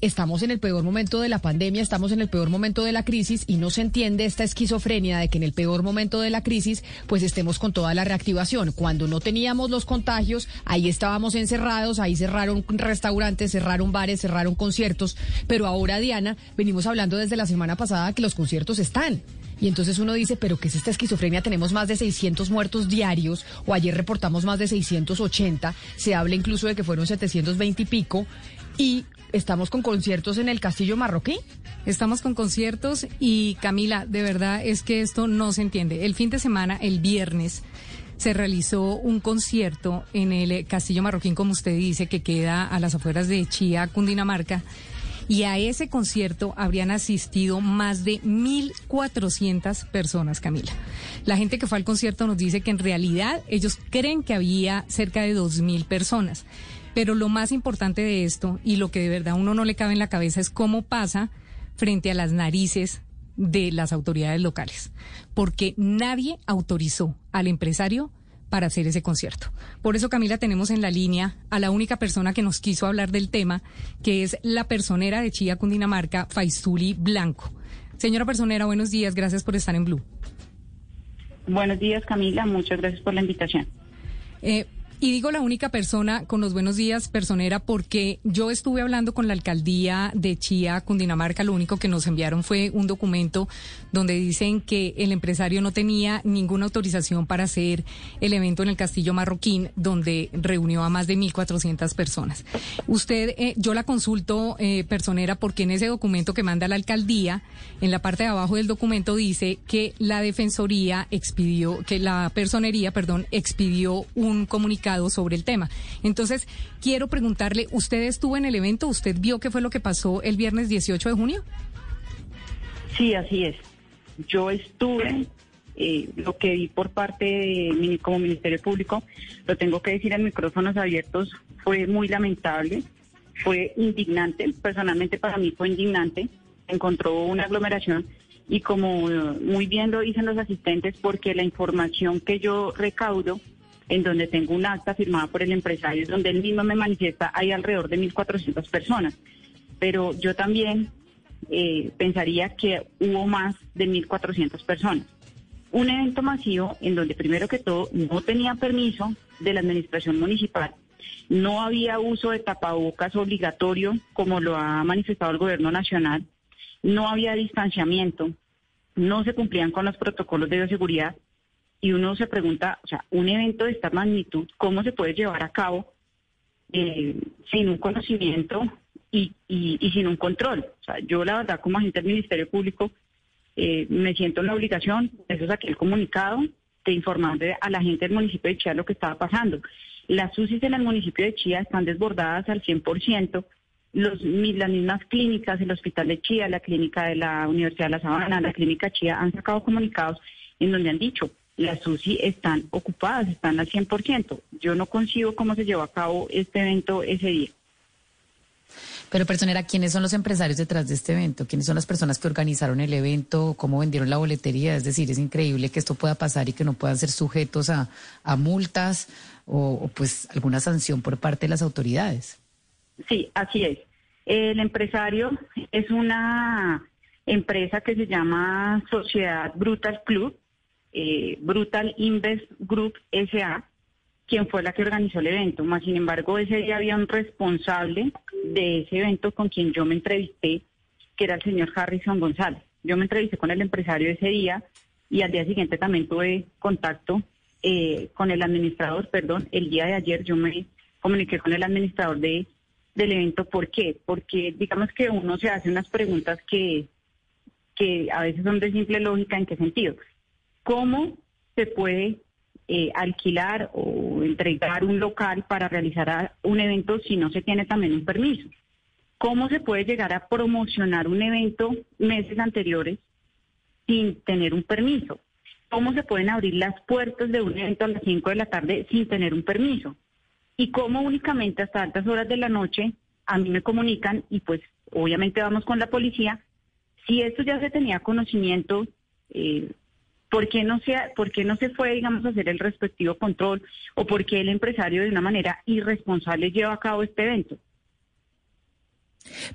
estamos en el peor momento de la pandemia, estamos en el peor momento de la crisis y no se entiende esta esquizofrenia de que en el peor momento de la crisis pues estemos con toda la reactivación. Cuando no teníamos los contagios, ahí estábamos encerrados, ahí cerraron restaurantes, cerraron bares, cerraron conciertos, pero ahora Diana, venimos hablando desde la semana pasada que los conciertos están. Y entonces uno dice, pero ¿qué es esta esquizofrenia? Tenemos más de 600 muertos diarios, o ayer reportamos más de 680, se habla incluso de que fueron 720 y pico, y estamos con conciertos en el Castillo Marroquí. Estamos con conciertos y Camila, de verdad es que esto no se entiende. El fin de semana, el viernes, se realizó un concierto en el Castillo Marroquín, como usted dice, que queda a las afueras de Chía, Cundinamarca. Y a ese concierto habrían asistido más de 1.400 personas, Camila. La gente que fue al concierto nos dice que en realidad ellos creen que había cerca de 2.000 personas. Pero lo más importante de esto y lo que de verdad uno no le cabe en la cabeza es cómo pasa frente a las narices de las autoridades locales, porque nadie autorizó al empresario para hacer ese concierto. Por eso, Camila, tenemos en la línea a la única persona que nos quiso hablar del tema, que es la personera de Chía, Cundinamarca, Faisuli Blanco. Señora personera, buenos días, gracias por estar en Blue. Buenos días, Camila, muchas gracias por la invitación. Eh, y digo la única persona con los buenos días, personera, porque yo estuve hablando con la alcaldía de Chía, Cundinamarca. Lo único que nos enviaron fue un documento donde dicen que el empresario no tenía ninguna autorización para hacer el evento en el Castillo Marroquín, donde reunió a más de 1.400 personas. Usted, eh, yo la consulto, eh, personera, porque en ese documento que manda la alcaldía, en la parte de abajo del documento dice que la defensoría expidió, que la personería, perdón, expidió un comunicado sobre el tema. Entonces, quiero preguntarle, ¿usted estuvo en el evento? ¿Usted vio qué fue lo que pasó el viernes 18 de junio? Sí, así es. Yo estuve, eh, lo que vi por parte de como Ministerio Público, lo tengo que decir en micrófonos abiertos, fue muy lamentable, fue indignante, personalmente para mí fue indignante, encontró una aglomeración y como muy bien lo dicen los asistentes, porque la información que yo recaudo en donde tengo un acta firmada por el empresario, donde él mismo me manifiesta, hay alrededor de 1.400 personas. Pero yo también eh, pensaría que hubo más de 1.400 personas. Un evento masivo en donde primero que todo no tenía permiso de la administración municipal, no había uso de tapabocas obligatorio como lo ha manifestado el gobierno nacional, no había distanciamiento, no se cumplían con los protocolos de bioseguridad y uno se pregunta, o sea, un evento de esta magnitud, ¿cómo se puede llevar a cabo eh, sin un conocimiento y, sin un control? O sea, yo la verdad como agente del Ministerio Público eh, me siento en la obligación, eso es aquel comunicado, de informarle a la gente del municipio de Chía lo que estaba pasando. Las UCIs en el municipio de Chía están desbordadas al 100%. Los, las mismas clínicas, el Hospital de Chía, la clínica de la Universidad de La Sabana, la clínica Chía, han sacado comunicados en donde han dicho, las UCI están ocupadas, están al 100%. Yo no consigo cómo se llevó a cabo este evento ese día. Pero, personera, ¿quiénes son los empresarios detrás de este evento? ¿Quiénes son las personas que organizaron el evento? ¿Cómo vendieron la boletería? Es decir, es increíble que esto pueda pasar y que no puedan ser sujetos a, multas o, pues alguna sanción por parte de las autoridades. Sí, así es. El empresario es una empresa que se llama Sociedad Brutal Club eh, Brutal Invest Group SA, quien fue la que organizó el evento. Más sin embargo, ese día había un responsable de ese evento con quien yo me entrevisté, que era el señor Harrison González. Yo me entrevisté con el empresario ese día y al día siguiente también tuve contacto eh, con el administrador, perdón, el día de ayer yo me comuniqué con el administrador de, del evento. ¿Por qué? Porque digamos que uno se hace unas preguntas que, que a veces son de simple lógica. ¿En qué sentido? ¿Cómo se puede eh, alquilar o entregar un local para realizar un evento si no se tiene también un permiso? ¿cómo se puede llegar a promocionar un evento meses anteriores sin tener un permiso? ¿Cómo se pueden abrir las puertas de un evento a las 5 de la tarde sin tener un permiso? Y cómo únicamente hasta altas horas de la noche a mí me comunican y pues obviamente vamos con la policía. Si esto ya se tenía conocimiento, eh, ¿por, qué no se, ¿por qué no se fue, digamos, a hacer el respectivo control? ¿O por qué el empresario de una manera irresponsable lleva a cabo este evento?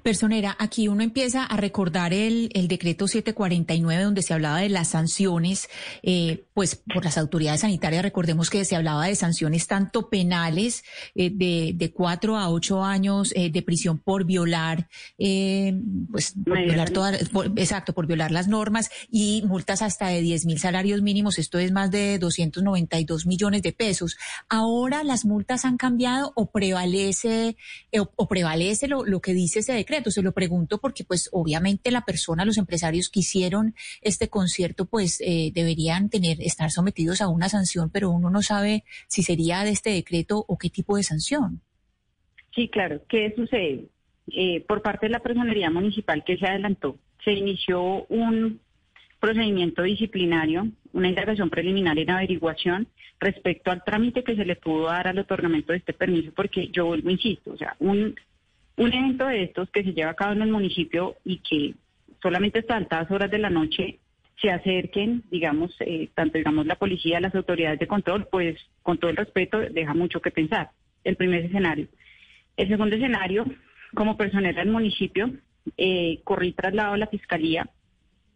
Personera, aquí uno empieza a recordar el, el, decreto 749 donde se hablaba de las sanciones, eh, pues por las autoridades sanitarias, recordemos que se hablaba de sanciones tanto penales eh, de, de cuatro a ocho años eh, de prisión por violar, eh, pues por violar todas, exacto, por violar las normas y multas hasta de 10 mil salarios mínimos, esto es más de 292 millones de pesos. Ahora las multas han cambiado o prevalece, o, o prevalece lo, lo que dice ese decreto? Se lo pregunto porque pues obviamente la persona, los empresarios que hicieron este concierto pues eh, deberían tener, estar sometidos a una sanción, pero uno no sabe si sería de este decreto o qué tipo de sanción. Sí, claro. ¿Qué sucede? Eh, por parte de la personería municipal que se adelantó, se inició un procedimiento disciplinario, una indagación preliminar en averiguación respecto al trámite que se le pudo dar al otorgamiento de este permiso, porque yo vuelvo, insisto, o sea, un un evento de estos que se lleva a cabo en el municipio y que solamente hasta altas horas de la noche se acerquen, digamos, eh, tanto digamos la policía, las autoridades de control, pues con todo el respeto deja mucho que pensar. El primer escenario. El segundo escenario, como personera del municipio, eh, corrí traslado a la fiscalía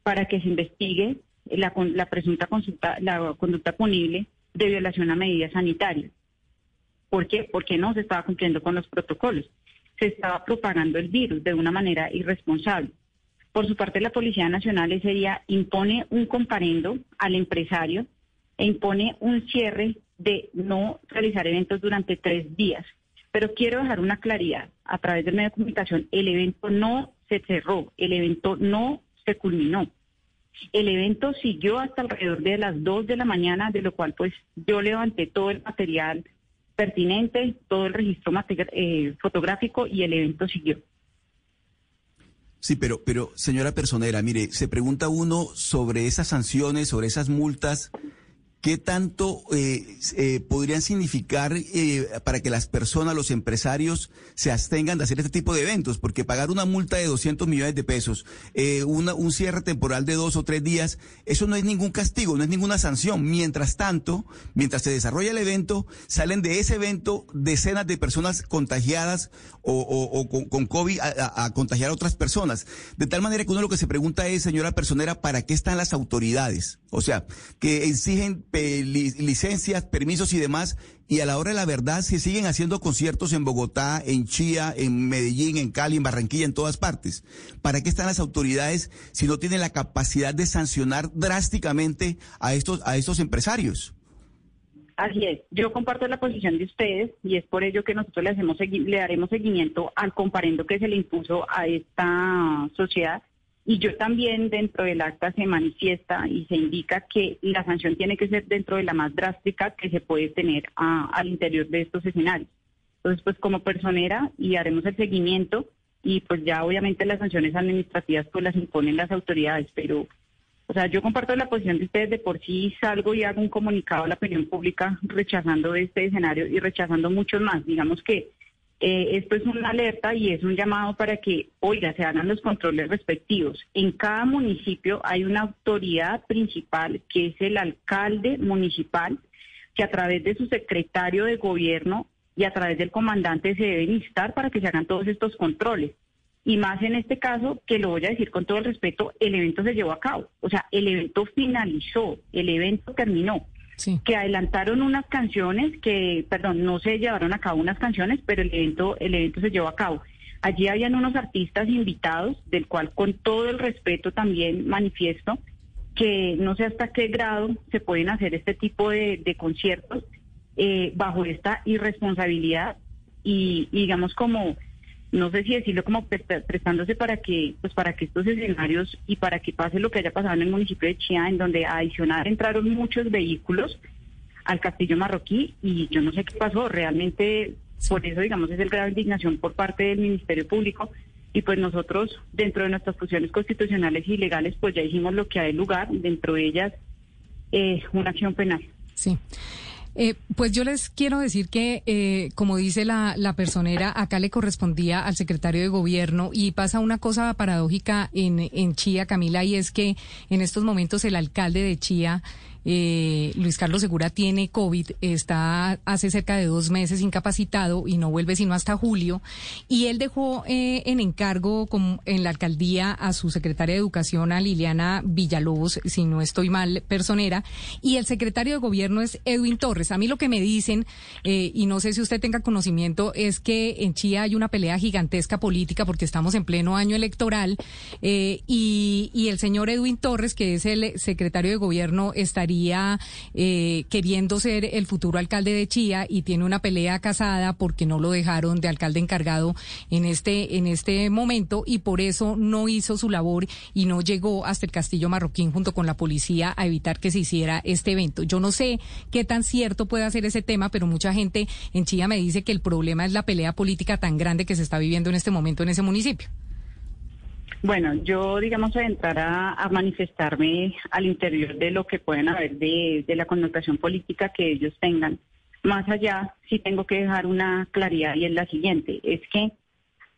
para que se investigue la, la presunta consulta, la conducta punible de violación a medidas sanitarias. ¿Por qué? Porque no se estaba cumpliendo con los protocolos se estaba propagando el virus de una manera irresponsable. Por su parte, la Policía Nacional ese día impone un comparendo al empresario e impone un cierre de no realizar eventos durante tres días. Pero quiero dejar una claridad a través del medio de comunicación. El evento no se cerró, el evento no se culminó. El evento siguió hasta alrededor de las dos de la mañana, de lo cual pues yo levanté todo el material pertinente, todo el registro eh, fotográfico y el evento siguió. Sí, pero, pero señora personera, mire, se pregunta uno sobre esas sanciones, sobre esas multas ¿Qué tanto eh, eh, podrían significar eh, para que las personas, los empresarios, se abstengan de hacer este tipo de eventos? Porque pagar una multa de 200 millones de pesos, un cierre temporal de dos o tres días, eso no es ningún castigo, no es ninguna sanción. Mientras tanto, mientras se desarrolla el evento, salen de ese evento decenas de personas contagiadas o, con, COVID a, a, contagiar a otras personas. De tal manera que uno lo que se pregunta es, señora personera, ¿para qué están las autoridades? O sea, que exigen licencias, permisos y demás, y a la hora de la verdad se siguen haciendo conciertos en Bogotá, en Chía, en Medellín, en Cali, en Barranquilla, en todas partes. ¿Para qué están las autoridades si no tienen la capacidad de sancionar drásticamente a estos, a estos empresarios? Así es, yo comparto la posición de ustedes y es por ello que nosotros le, hacemos, le daremos seguimiento al comparendo que se le impuso a esta sociedad y yo también dentro del acta se manifiesta y se indica que la sanción tiene que ser dentro de la más drástica que se puede tener al interior de estos escenarios. Entonces, pues como personera y haremos el seguimiento y pues ya obviamente las sanciones administrativas pues las imponen las autoridades, pero o sea, yo comparto la posición de ustedes de por sí salgo y hago un comunicado a la opinión pública rechazando este escenario y rechazando muchos más. Digamos que eh, esto es una alerta y es un llamado para que, oiga, se hagan los controles respectivos. En cada municipio hay una autoridad principal que es el alcalde municipal, que a través de su secretario de gobierno y a través del comandante se deben instar para que se hagan todos estos controles. Y más en este caso, que lo voy a decir con todo el respeto, el evento se llevó a cabo. O sea, el evento finalizó, el evento terminó que adelantaron unas canciones que, perdón, no se llevaron a cabo unas canciones, pero el evento, el evento se llevó a cabo. Allí habían unos artistas invitados, del cual con todo el respeto también manifiesto que no sé hasta qué grado se pueden hacer este tipo de, conciertos eh, bajo esta irresponsabilidad y digamos como no sé si decirlo como prestándose para que, pues para que estos escenarios y para que pase lo que haya pasado en el municipio de Chía, en donde adicional entraron muchos vehículos al castillo marroquí y yo no sé qué pasó, realmente por eso digamos es el grado de indignación por parte del Ministerio Público y pues nosotros dentro de nuestras funciones constitucionales y legales pues ya hicimos lo que hay lugar, dentro de ellas eh, una acción penal. Sí. Eh, pues yo les quiero decir que, eh, como dice la, la, personera, acá le correspondía al secretario de gobierno y pasa una cosa paradójica en, en Chía, Camila, y es que en estos momentos el alcalde de Chía eh, Luis Carlos Segura tiene COVID, está hace cerca de dos meses incapacitado y no vuelve sino hasta julio. Y él dejó eh, en encargo en la alcaldía a su secretaria de Educación, a Liliana Villalobos, si no estoy mal, personera, y el secretario de Gobierno es Edwin Torres. A mí lo que me dicen, eh, y no sé si usted tenga conocimiento, es que en Chía hay una pelea gigantesca política porque estamos en pleno año electoral eh, y, y el señor Edwin Torres, que es el secretario de Gobierno, estaría eh, queriendo ser el futuro alcalde de Chía y tiene una pelea casada porque no lo dejaron de alcalde encargado en este, en este momento y por eso no hizo su labor y no llegó hasta el Castillo Marroquín junto con la policía a evitar que se hiciera este evento. Yo no sé qué tan cierto puede ser ese tema, pero mucha gente en Chía me dice que el problema es la pelea política tan grande que se está viviendo en este momento en ese municipio. Bueno, yo, digamos, a entrar a, manifestarme al interior de lo que pueden haber de, la connotación política que ellos tengan. Más allá, sí tengo que dejar una claridad y es la siguiente, es que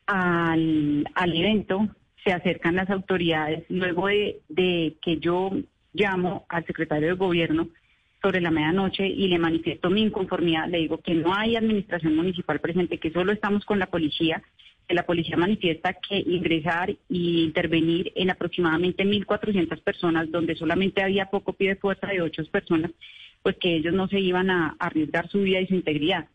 al, evento se acercan las autoridades luego de, de que yo llamo al secretario de gobierno sobre la medianoche y le manifiesto mi inconformidad, le digo que no hay administración municipal presente, que solo estamos con la policía la policía manifiesta que ingresar e intervenir en aproximadamente 1.400 personas, donde solamente había poco pie de fuerza de ocho personas, pues que ellos no se iban a arriesgar su vida y su integridad.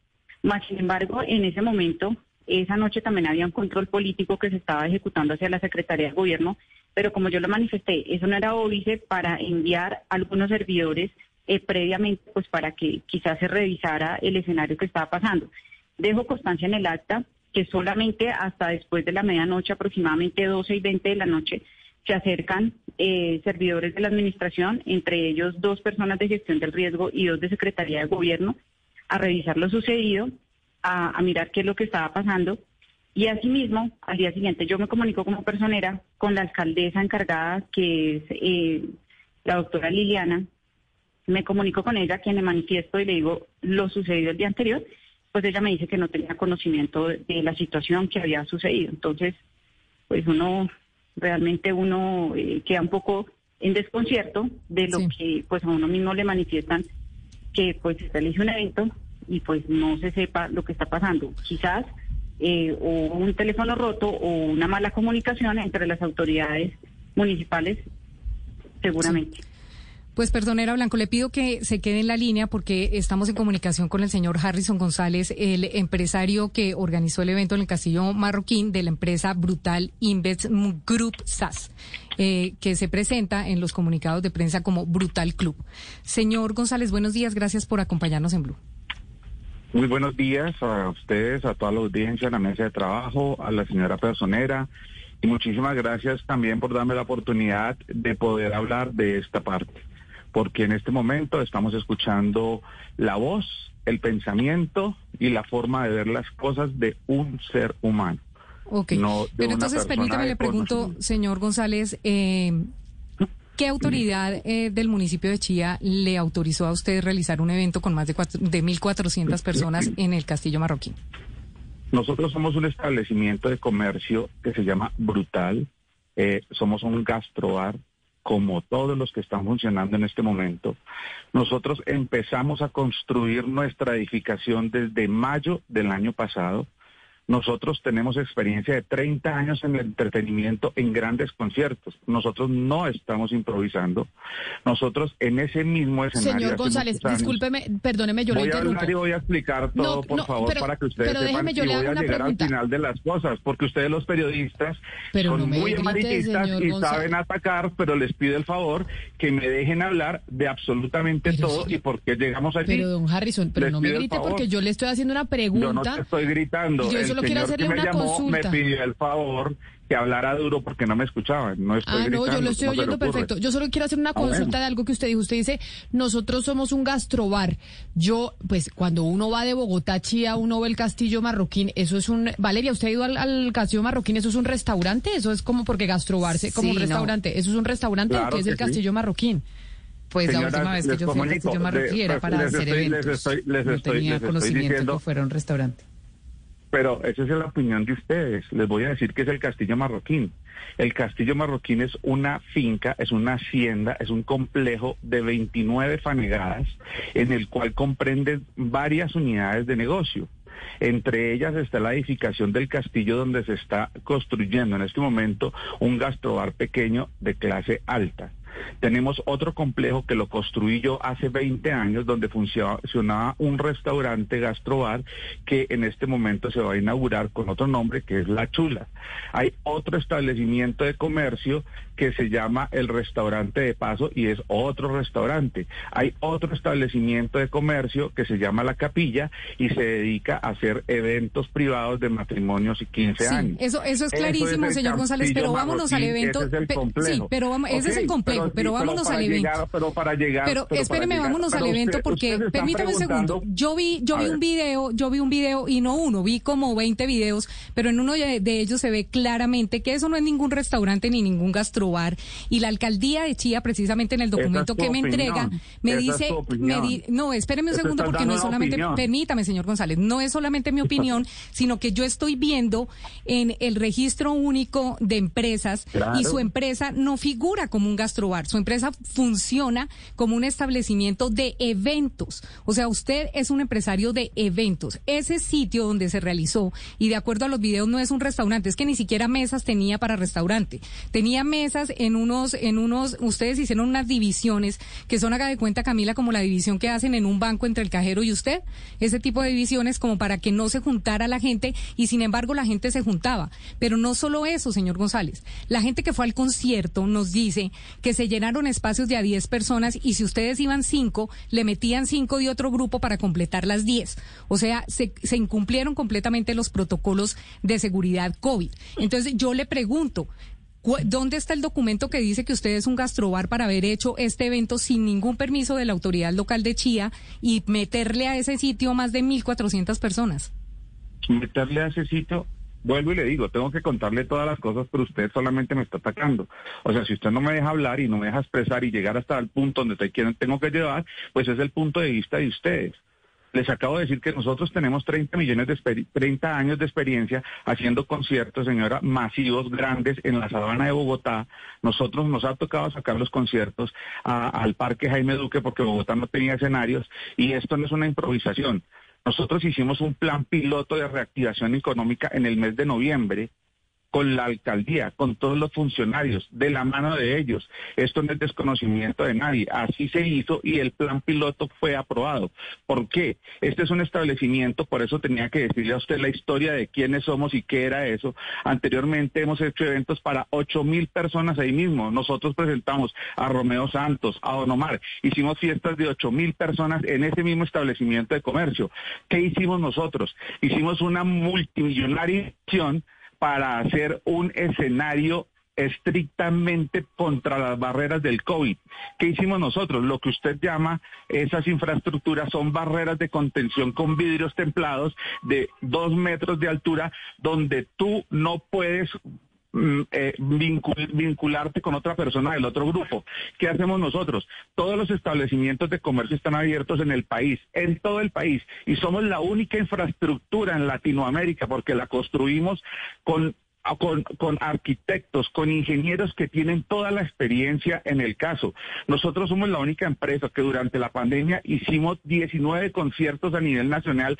Más sin embargo, en ese momento, esa noche también había un control político que se estaba ejecutando hacia la Secretaría de Gobierno, pero como yo lo manifesté, eso no era óbice para enviar algunos servidores eh, previamente, pues para que quizás se revisara el escenario que estaba pasando. Dejo constancia en el acta que solamente hasta después de la medianoche, aproximadamente 12 y 20 de la noche, se acercan eh, servidores de la administración, entre ellos dos personas de gestión del riesgo y dos de Secretaría de Gobierno, a revisar lo sucedido, a, mirar qué es lo que estaba pasando. Y asimismo, al día siguiente yo me comunico como personera con la alcaldesa encargada, que es eh, la doctora Liliana. Me comunico con ella, quien le manifiesto y le digo lo sucedido el día anterior pues ella me dice que no tenía conocimiento de, la situación que había sucedido. Entonces, pues uno, realmente uno eh, queda un poco en desconcierto de lo que pues a uno mismo le manifiestan que pues se realiza un evento y pues no se sepa lo que está pasando. Quizás eh, o un teléfono roto o una mala comunicación entre las autoridades municipales, seguramente. Pues perdonera Blanco, le pido que se quede en la línea porque estamos en comunicación con el señor Harrison González, el empresario que organizó el evento en el Castillo Marroquín de la empresa Brutal Invest Group SAS, eh, que se presenta en los comunicados de prensa como Brutal Club. Señor González, buenos días, gracias por acompañarnos en Blue. Muy buenos días a ustedes, a toda la audiencia, a la mesa de trabajo, a la señora personera. Y muchísimas gracias también por darme la oportunidad de poder hablar de esta parte porque en este momento estamos escuchando la voz, el pensamiento y la forma de ver las cosas de un ser humano. Ok, pero entonces permítame le pregunto, señor González, eh, ¿qué autoridad eh, del municipio de Chía le autorizó a usted realizar un evento con más de, de 1.400 personas en el Castillo Marroquín? Nosotros somos un establecimiento de comercio que se llama Brutal. Eh, somos un gastrobar como todos los que están funcionando en este momento, nosotros empezamos a construir nuestra edificación desde mayo del año pasado nosotros tenemos experiencia de 30 años en el entretenimiento en grandes conciertos. Nosotros no estamos improvisando. Nosotros en ese mismo escenario. Señor González, discúlpeme, perdóneme, yo voy lo interrumpo. A y voy a explicar todo, por favor, para que ustedes sepan que voy a llegar al final de las cosas, porque ustedes los periodistas son muy amarillistas y saben atacar, pero les pido el favor que me dejen hablar de absolutamente todo y por qué llegamos aquí. Pero don Harrison, pero no me grite porque yo le estoy haciendo una pregunta. Yo no te estoy gritando. Yo eso solo quiero hacerle me una llamó, consulta. Me pidió el favor que hablara duro porque no me. No estoy Ah, no, yo lo estoy ¿cómo se le oyendo perfecto. Yo solo quiero hacer una Ah, consulta de algo que usted dijo. Usted dice, nosotros somos un gastrobar. Yo, pues, cuando uno va de Bogotá a Chía, uno ve el Castillo Marroquín. Eso es un... Valeria, ¿usted ha ido al, al Castillo Marroquín? ¿Eso es un restaurante? Eso es como porque gastrobarse, como Sí, un no. restaurante. ¿Eso es un restaurante o Claro qué es el sí. Castillo Marroquín? Pues la última vez que yo fui al Castillo Marroquín de- era pues, para les hacer estoy- les eventos. estoy- les no estoy- tenía les conocimiento diciendo- que fuera un restaurante. Pero esa es la opinión de ustedes. Les voy a decir que es el Castillo Marroquín. El Castillo Marroquín es una finca, es una hacienda, es un complejo de 29 fanegadas en el cual comprenden varias unidades de negocio. Entre ellas está la edificación del castillo donde se está construyendo en este momento un gastrobar pequeño de clase alta. Tenemos otro complejo que lo construí yo hace 20 años donde funcionaba un restaurante gastrobar que en este momento se va a inaugurar con otro nombre que es La Chula. Hay otro establecimiento de comercio que se llama el restaurante de paso y es otro restaurante. Hay otro establecimiento de comercio que se llama La Capilla y se dedica a hacer eventos privados de matrimonios y 15 Sí, años. eso, eso es clarísimo, señor González, pero vámonos al evento. ese es el Pe- complejo. sí, pero vamos, ese es el Ok, sí, pero vámonos al evento. llegar- pero para llegar, Pero, para espéreme, llegar- vámonos pero al evento usted- porque permítame un segundo. Yo vi, yo vi ver. un video, yo vi un video y no uno, vi como 20 videos, pero en uno de de ellos se ve claramente que eso no es ningún restaurante ni ningún gastrobar y la alcaldía de Chía precisamente en el es documento que me entrega me dice, me di- no, espéreme un Eso segundo porque no es solamente, opinión. permítame, señor González, no es solamente mi opinión, sino que yo estoy viendo en el registro único de empresas y su empresa no figura como un gastrobar, su empresa funciona como un establecimiento de eventos. O sea, usted es un empresario de eventos. Ese sitio donde se realizó, y de acuerdo a los videos, no es un restaurante, es que ni siquiera mesas tenía para restaurante. Tenía mesas en unos, en unos, ustedes hicieron unas divisiones que son, haga de cuenta, Camila, como la división que hacen en un banco entre el cajero y usted. Ese tipo de divisiones como para que no se juntara la gente y sin embargo la gente se juntaba. Pero no solo eso, señor González. La gente que fue al concierto nos dice que se llenaron espacios de a 10 personas y si ustedes iban 5, le metían 5 de otro grupo para completar las 10. O sea, se, se incumplieron completamente los protocolos de seguridad COVID. Entonces yo le pregunto, ¿Cu- ¿Dónde está el documento que dice que usted es un gastrobar para haber hecho este evento sin ningún permiso de la autoridad local de Chía y meterle a ese sitio más de 1.400 personas? meterle a ese sitio, vuelvo y le digo, tengo que contarle todas las cosas, pero usted solamente me está atacando. O sea, si usted no me deja hablar y no me deja expresar y llegar hasta el punto donde te quieren, tengo que llevar, pues es el punto de vista de ustedes. Les acabo de decir que nosotros tenemos 30 millones de experi- 30 años de experiencia haciendo conciertos, señora, masivos, grandes en la sabana de Bogotá. Nosotros nos ha tocado sacar los conciertos al Parque Jaime Duque porque Bogotá no tenía escenarios y esto no es una improvisación. Nosotros hicimos un plan piloto de reactivación económica en el mes de noviembre con la alcaldía, con todos los funcionarios, de la mano de ellos. Esto no es desconocimiento de nadie. Así se hizo y el plan piloto fue aprobado. ¿Por qué? Este es un establecimiento, por eso tenía que decirle a usted la historia de quiénes somos y qué era eso. Anteriormente hemos hecho eventos para ocho mil personas ahí mismo. Nosotros presentamos a Romeo Santos, a Don Omar. Hicimos fiestas de ocho mil personas en ese mismo establecimiento de comercio. ¿Qué hicimos nosotros? Hicimos una multimillonaria acción para hacer un escenario estrictamente contra las barreras del COVID. ¿Qué hicimos nosotros? Lo que usted llama esas infraestructuras son barreras de contención con vidrios templados de dos metros de altura donde tú no puedes eh, vincul- vincularte con otra persona del otro grupo. ¿Qué hacemos nosotros? Todos los establecimientos de comercio están abiertos en el país, en todo el país, y somos la única infraestructura en Latinoamérica porque la construimos con a- con, con arquitectos, con ingenieros que tienen toda la experiencia en el caso. Nosotros somos la única empresa que durante la pandemia hicimos 19 conciertos a nivel nacional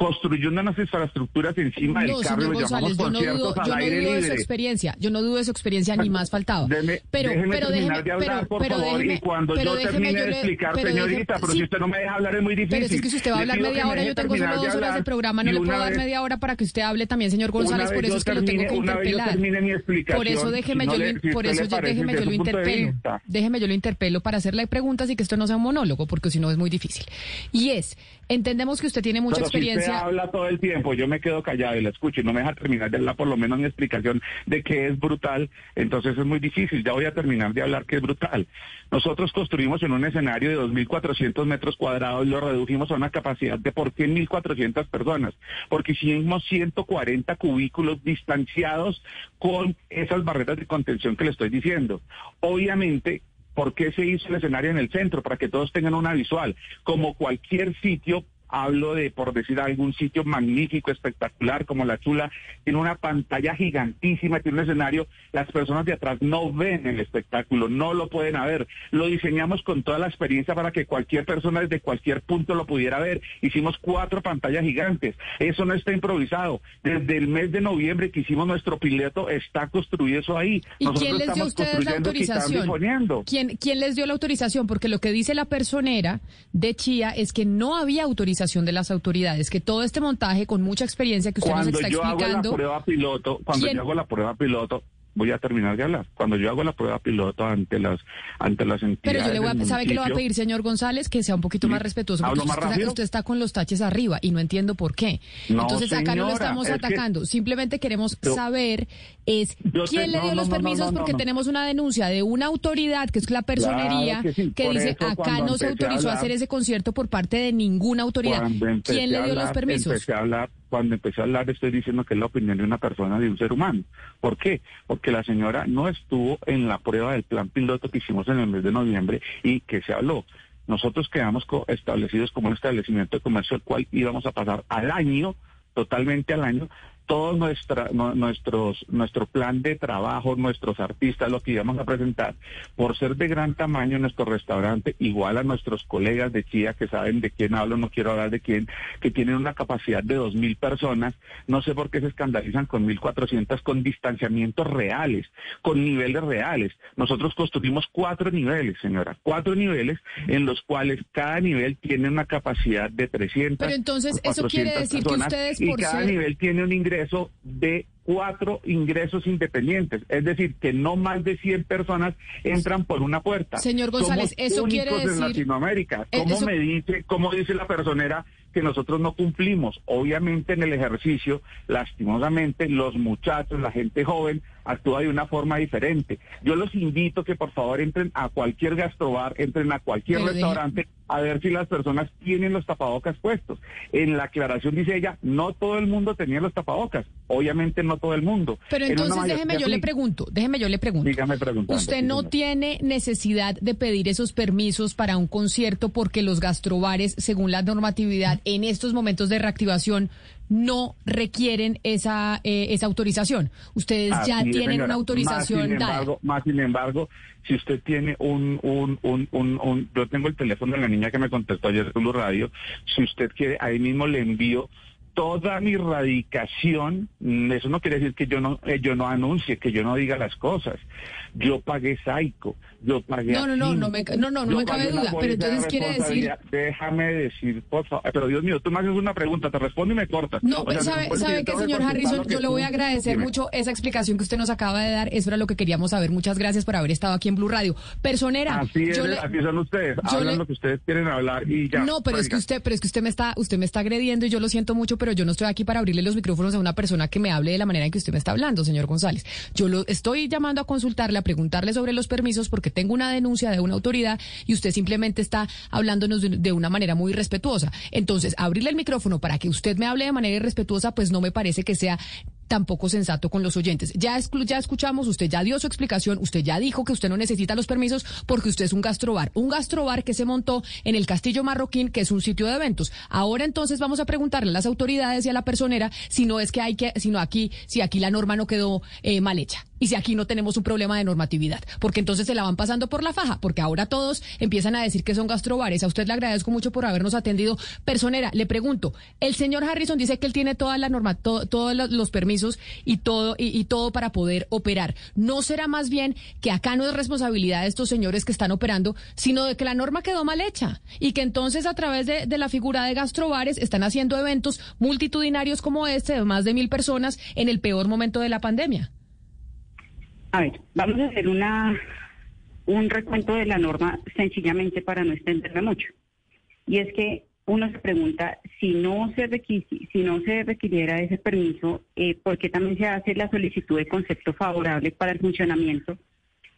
construyendo unas infraestructuras encima del No, carro, señor lo llamamos yo no dudo, al yo no aire dudo de su experiencia, yo no dudo de su experiencia ni más faltaba. Deme- pero, déjeme pero déjeme, de hablar, pero, por pero favor, déjeme, y cuando pero yo déjeme, termine yo de le- explicar, pero señorita, pero sí, si usted no me deja hablar es muy difícil. Pero es que si usted va a hablar media hora, yo tengo solo de dos horas de programa, no y le puedo dar vez- media hora para que usted hable también, señor González, por eso es que lo tengo que interpelar. Por eso déjeme si yo, le- lo- si por eso déjeme yo lo de interpelo. Déjeme yo lo interpelo para hacerle preguntas y que esto no sea un monólogo, porque si no es muy difícil. Y es, entendemos que usted tiene mucha experiencia habla todo el tiempo, yo me quedo callado y la escucho y no me deja terminar de hablar por lo menos mi explicación de qué es brutal, entonces es muy difícil. Ya voy a terminar de hablar qué es brutal. Nosotros construimos en un escenario de 2.400 metros cuadrados y lo redujimos a una capacidad de por qué 1.400 personas, porque hicimos 140 cubículos distanciados con esas barreras de contención que le estoy diciendo. Obviamente, ¿Por qué se hizo el escenario en el centro? Para que todos tengan una visual. Como cualquier sitio hablo de, por decir algún sitio magnífico, espectacular, como la Chula, tiene una pantalla gigantísima, tiene un escenario, las personas de atrás no ven el espectáculo, no lo pueden ver. Lo diseñamos con toda la experiencia para que cualquier persona desde cualquier punto lo pudiera ver. Hicimos cuatro pantallas gigantes. Eso no está improvisado. Desde el mes de noviembre que hicimos nuestro piloto, está construido eso ahí. ¿Y quién les dio a ustedes la autorización? ¿Quién, ¿Quién les dio la autorización? Porque lo que dice la personera de Chía es que no había autorización de las autoridades, que todo este montaje con mucha experiencia que usted nos está explicando. Cuando yo hago la prueba piloto, cuando yo hago la prueba piloto, voy a terminar de hablar. Cuando yo hago la prueba piloto ante las ante las entidades. Pero yo le voy a, ¿sabe que le voy a pedir, señor González, que sea un poquito más respetuoso? Porque usted, está con los taches arriba y no entiendo por qué. Entonces acá no lo estamos atacando. Simplemente queremos saber es quién le dio los permisos porque tenemos una denuncia de una autoridad que es la personería que, dice acá no se autorizó a, hacer ese concierto por parte de ninguna autoridad. ¿Quién le dio los permisos? Cuando empecé a hablar estoy diciendo que es la opinión de una persona, de un ser humano. ¿Por qué? Porque la señora no estuvo en la prueba del plan piloto que hicimos en el mes de noviembre y que se habló. Nosotros quedamos establecidos como un establecimiento de comercio al cual íbamos a pasar al año, totalmente al año, todo nuestra, nuestros, nuestro plan de trabajo, nuestros artistas, lo que íbamos a presentar, por ser de gran tamaño nuestro restaurante, igual a nuestros colegas de Chía que saben de quién hablo, no quiero hablar de quién, que tienen una capacidad de dos mil personas, no sé por qué se escandalizan con mil cuatrocientas, con distanciamientos reales, con niveles reales. Nosotros construimos cuatro niveles, señora, cuatro niveles en los cuales cada nivel tiene una capacidad de 300. Pero entonces eso quiere decir que ustedes por y cada nivel tiene un ingreso eso de cuatro ingresos independientes, es decir, que no más de 100 personas entran por una puerta. Señor González, eso quiere decir en Latinoamérica. Eh, ¿Cómo me dice, cómo dice la personera que nosotros no cumplimos? Obviamente en el ejercicio, lastimosamente, los muchachos, la gente joven actúa de una forma diferente. Yo los invito que por favor entren a cualquier gastrobar, entren a cualquier restaurante a ver si las personas tienen los tapabocas puestos. En la aclaración dice ella, no todo el mundo tenía los tapabocas. Obviamente no todo el mundo. Pero entonces déjeme yo le pregunto, déjeme yo le pregunto. Dígame. Usted no tiene necesidad de pedir esos permisos para un concierto porque los gastrobares, según la normatividad, en estos momentos de reactivación no requieren esa, eh, esa autorización. Ustedes ya tienen una autorización más sin, embargo, más sin embargo, si usted tiene un, un, un, un, yo tengo el teléfono de la niña que me contestó ayer en Blue Radio, si usted quiere, ahí mismo le envío toda mi radicación, eso no quiere decir que yo no, eh, yo no anuncie, que yo no diga las cosas. Yo pagué Saico, yo pagué. No, no, no, no me, no, no, no me cabe duda, pero entonces quiere decir. Déjame decir, por favor, pero Dios mío, tú me haces una pregunta, te respondo y me cortas. No, sabe, sabe que, señor Harrison, yo le voy a agradecer mucho esa explicación que usted nos acaba de dar, eso era lo que queríamos saber. Muchas gracias por haber estado aquí en Blue Radio. Personera. Así, es, así son ustedes, hablan lo que ustedes quieren hablar y ya. No, pero es que usted, pero es que usted me está, usted me está agrediendo y yo lo siento mucho, pero yo no estoy aquí para abrirle los micrófonos a una persona que me hable de la manera en que usted me está hablando, señor González. Yo lo estoy llamando a consultarle, a preguntarle sobre los permisos porque tengo una denuncia de una autoridad y usted simplemente está hablándonos de, una manera muy irrespetuosa. Entonces, abrirle el micrófono para que usted me hable de manera irrespetuosa, pues no me parece que sea tampoco sensato con los oyentes. Ya, ya escuchamos, usted ya dio su explicación, usted ya dijo que usted no necesita los permisos porque usted es un gastrobar, un gastrobar que se montó en el Castillo Marroquín, que es un sitio de eventos. Ahora entonces vamos a preguntarle a las autoridades y a la personera si no es que hay que, sino aquí, si aquí la norma no quedó eh, mal hecha y si aquí no tenemos un problema de normatividad, porque entonces se la van pasando por la faja, porque ahora todos empiezan a decir que son gastrobares. A usted le agradezco mucho por habernos atendido. Personera, le pregunto, el señor Harrison dice que él tiene toda la norma, todos los permisos y todo, y, todo para poder operar. ¿No será más bien que acá no es responsabilidad de estos señores que están operando, sino de que la norma quedó mal hecha y que entonces a través de, de la figura de gastrobares están haciendo eventos multitudinarios como este de más de mil personas en el peor momento de la pandemia? A ver, vamos a hacer una un recuento de la norma sencillamente para no extenderla mucho. Y es que uno se pregunta si no se requisi, si no se requiriera ese permiso, eh, ¿por qué también se hace la solicitud de concepto favorable para el funcionamiento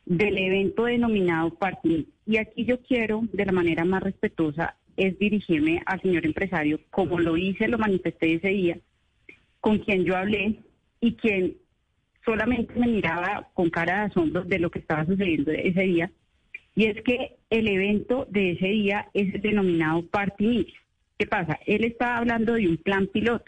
del evento denominado Party? Y aquí yo quiero, de la manera más respetuosa, es dirigirme al señor empresario, como lo hice, lo manifesté ese día, con quien yo hablé y quien solamente me miraba con cara de asombro de lo que estaba sucediendo ese día. Y es que el evento de ese día es denominado Party Mix. ¿Qué pasa? Él estaba hablando de un plan piloto.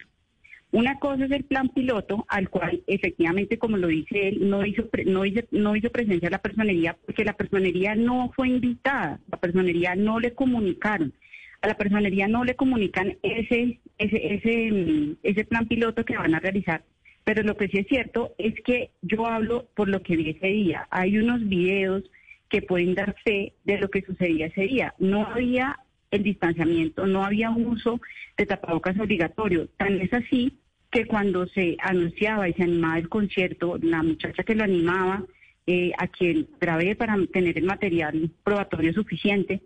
Una cosa es el plan piloto, al cual efectivamente, como lo dice él, no hizo, no hizo, no hizo presencia la personería porque la personería no fue invitada, la personería no le comunicaron. A la personería no le comunican ese, ese, ese, ese plan piloto que van a realizar pero lo que sí es cierto es que yo hablo por lo que vi ese día. Hay unos videos que pueden dar fe de lo que sucedía ese día. No había el distanciamiento, no había uso de tapabocas obligatorio. Tan es así que cuando se anunciaba y se animaba el concierto, la muchacha que lo animaba, eh, a quien grabé para tener el material probatorio suficiente,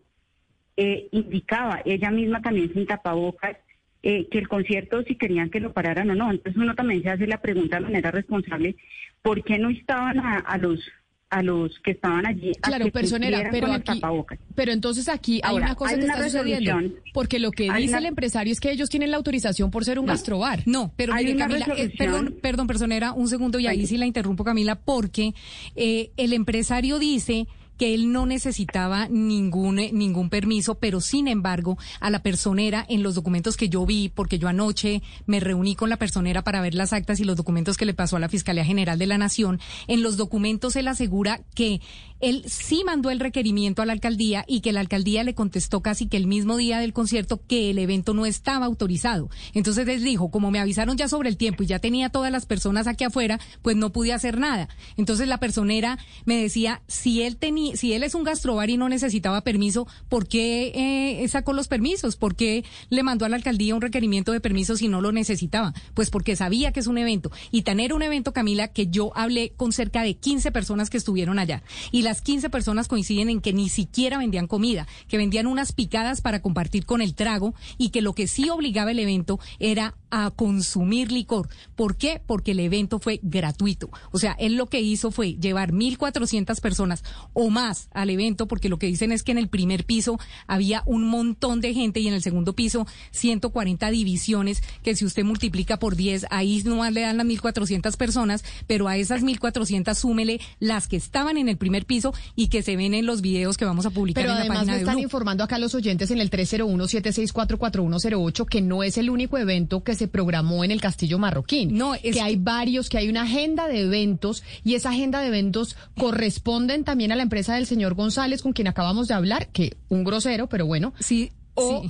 eh, indicaba ella misma también sin tapabocas eh, que el concierto si querían que lo pararan o no. Entonces uno también se hace la pregunta de manera responsable, ¿por qué no estaban a, los a los que estaban allí. claro, personera, pero aquí, pero entonces aquí hay una cosa que está sucediendo, porque lo que dice el empresario es que ellos tienen la autorización por ser un gastrobar. No, pero Camila, eh, perdón, perdón, personera, un segundo y ahí sí la interrumpo, Camila, porque eh, el empresario dice que él no necesitaba ningún, eh, ningún permiso, pero sin embargo, a la personera en los documentos que yo vi, porque yo anoche me reuní con la personera para ver las actas y los documentos que le pasó a la Fiscalía General de la Nación, en los documentos él asegura que él sí mandó el requerimiento a la alcaldía y que la alcaldía le contestó casi que el mismo día del concierto que el evento no estaba autorizado. Entonces él dijo, como me avisaron ya sobre el tiempo y ya tenía todas las personas aquí afuera, pues no pude hacer nada. Entonces la personera me decía, si él tenía si él es un gastrobar y no necesitaba permiso, ¿por qué eh, sacó los permisos? ¿Por qué le mandó a la alcaldía un requerimiento de permiso si no lo necesitaba? Pues porque sabía que es un evento. Y tener un evento, Camila, que yo hablé con cerca de 15 personas que estuvieron allá. Y las 15 personas coinciden en que ni siquiera vendían comida, que vendían unas picadas para compartir con el trago y que lo que sí obligaba el evento era a consumir licor. ¿Por qué? Porque el evento fue gratuito. O sea, él lo que hizo fue llevar 1.400 personas o más al evento, porque lo que dicen es que en el primer piso había un montón de gente y en el segundo piso 140 divisiones, que si usted multiplica por 10, ahí no le dan las 1.400 personas, pero a esas 1.400 súmele las que estaban en el primer piso y que se ven en los videos que vamos a publicar en la página me están informando acá los oyentes en el 301-764-4108 que no es el único evento que se programó en el Castillo Marroquín. No, es que hay varios, que hay una agenda de eventos y esa agenda de eventos corresponden también a la empresa del señor González con quien acabamos de hablar, que un grosero, pero bueno. Sí,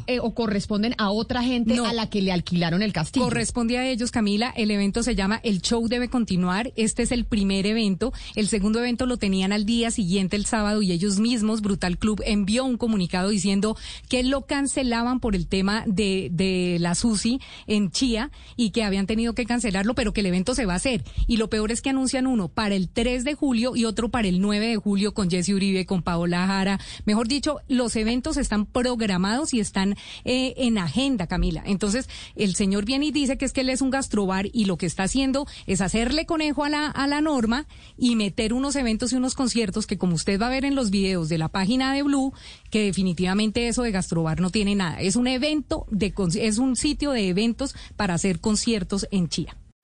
eh, o, corresponden a otra gente a la que le alquilaron el castillo. Corresponde a ellos, Camila. El evento se llama El Show Debe Continuar. Este es el primer evento. El segundo evento lo tenían al día siguiente, el sábado, y ellos mismos, Brutal Club, envió un comunicado diciendo que lo cancelaban por el tema de, de la SUSI en Chía y que habían tenido que cancelarlo, pero que el evento se va a hacer. Y lo peor es que anuncian uno para el 3 de julio y otro para el 9 de julio con Jesse Uribe, con Paola Jara. Mejor dicho, los eventos están programados y están eh, en agenda, Camila. Entonces, el señor viene y dice que es que él es un gastrobar y lo que está haciendo es hacerle conejo a la, a la norma y meter unos eventos y unos conciertos que, como usted va a ver en los videos de la página de Blue, que definitivamente eso de gastrobar no tiene nada. Es un evento, de, es un sitio de eventos para hacer conciertos en Chía.